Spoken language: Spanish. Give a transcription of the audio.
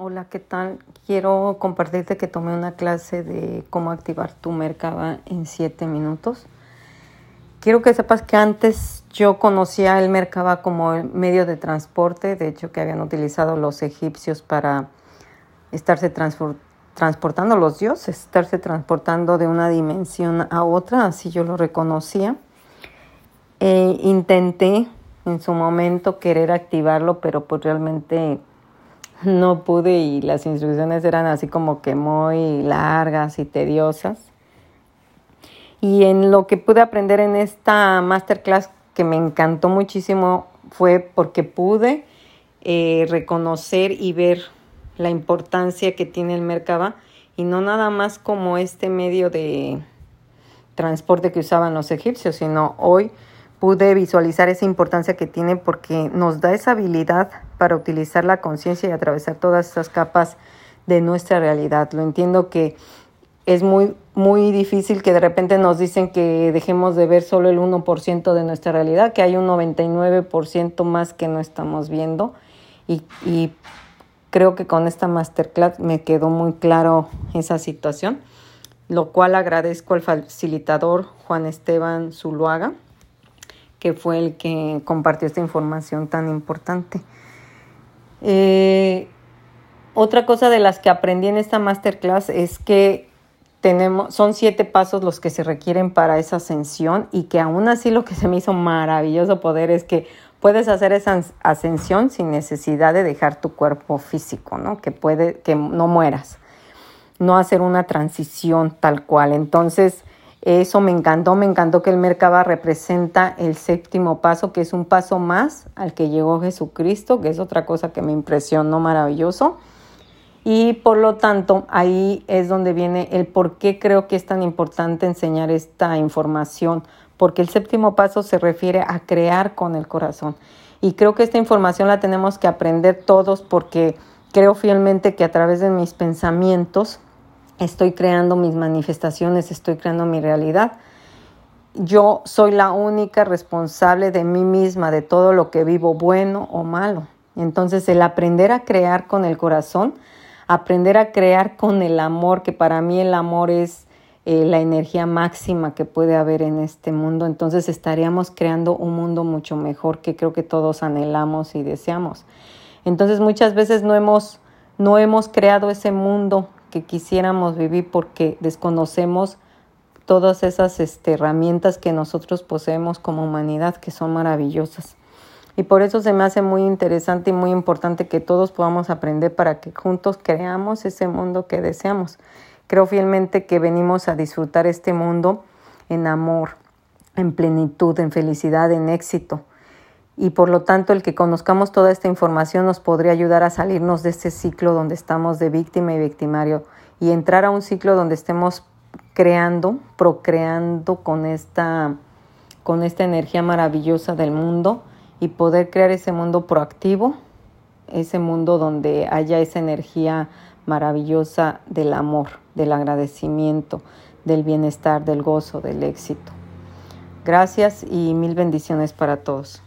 Hola, ¿qué tal? Quiero compartirte que tomé una clase de cómo activar tu Merkaba en 7 minutos. Quiero que sepas que antes yo conocía el Merkaba como el medio de transporte, de hecho que habían utilizado los egipcios para estarse transportando los dioses, estarse transportando de una dimensión a otra, así yo lo reconocía. E intenté en su momento querer activarlo, pero pues realmente no pude y las instrucciones eran así como que muy largas y tediosas. Y en lo que pude aprender en esta masterclass que me encantó muchísimo fue porque pude eh, reconocer y ver la importancia que tiene el Merkaba y no nada más como este medio de transporte que usaban los egipcios, sino hoy pude visualizar esa importancia que tiene porque nos da esa habilidad para utilizar la conciencia y atravesar todas esas capas de nuestra realidad. Lo entiendo que es muy, muy difícil que de repente nos dicen que dejemos de ver solo el 1% de nuestra realidad, que hay un 99% más que no estamos viendo. Y, y creo que con esta masterclass me quedó muy claro esa situación, lo cual agradezco al facilitador Juan Esteban Zuluaga que fue el que compartió esta información tan importante. Eh, otra cosa de las que aprendí en esta masterclass es que tenemos, son siete pasos los que se requieren para esa ascensión y que aún así lo que se me hizo maravilloso poder es que puedes hacer esa ascensión sin necesidad de dejar tu cuerpo físico, ¿no? Que puede, que no mueras, no hacer una transición tal cual. Entonces, eso me encantó, me encantó que el Merkaba representa el séptimo paso, que es un paso más al que llegó Jesucristo, que es otra cosa que me impresionó maravilloso. Y por lo tanto, ahí es donde viene el por qué creo que es tan importante enseñar esta información, porque el séptimo paso se refiere a crear con el corazón. Y creo que esta información la tenemos que aprender todos porque creo fielmente que a través de mis pensamientos estoy creando mis manifestaciones, estoy creando mi realidad. Yo soy la única responsable de mí misma, de todo lo que vivo, bueno o malo. Entonces el aprender a crear con el corazón, aprender a crear con el amor, que para mí el amor es eh, la energía máxima que puede haber en este mundo, entonces estaríamos creando un mundo mucho mejor que creo que todos anhelamos y deseamos. Entonces muchas veces no hemos, no hemos creado ese mundo que quisiéramos vivir porque desconocemos todas esas este, herramientas que nosotros poseemos como humanidad, que son maravillosas. Y por eso se me hace muy interesante y muy importante que todos podamos aprender para que juntos creamos ese mundo que deseamos. Creo fielmente que venimos a disfrutar este mundo en amor, en plenitud, en felicidad, en éxito y por lo tanto el que conozcamos toda esta información nos podría ayudar a salirnos de este ciclo donde estamos de víctima y victimario y entrar a un ciclo donde estemos creando, procreando con esta, con esta energía maravillosa del mundo y poder crear ese mundo proactivo, ese mundo donde haya esa energía maravillosa del amor, del agradecimiento, del bienestar, del gozo, del éxito. Gracias y mil bendiciones para todos.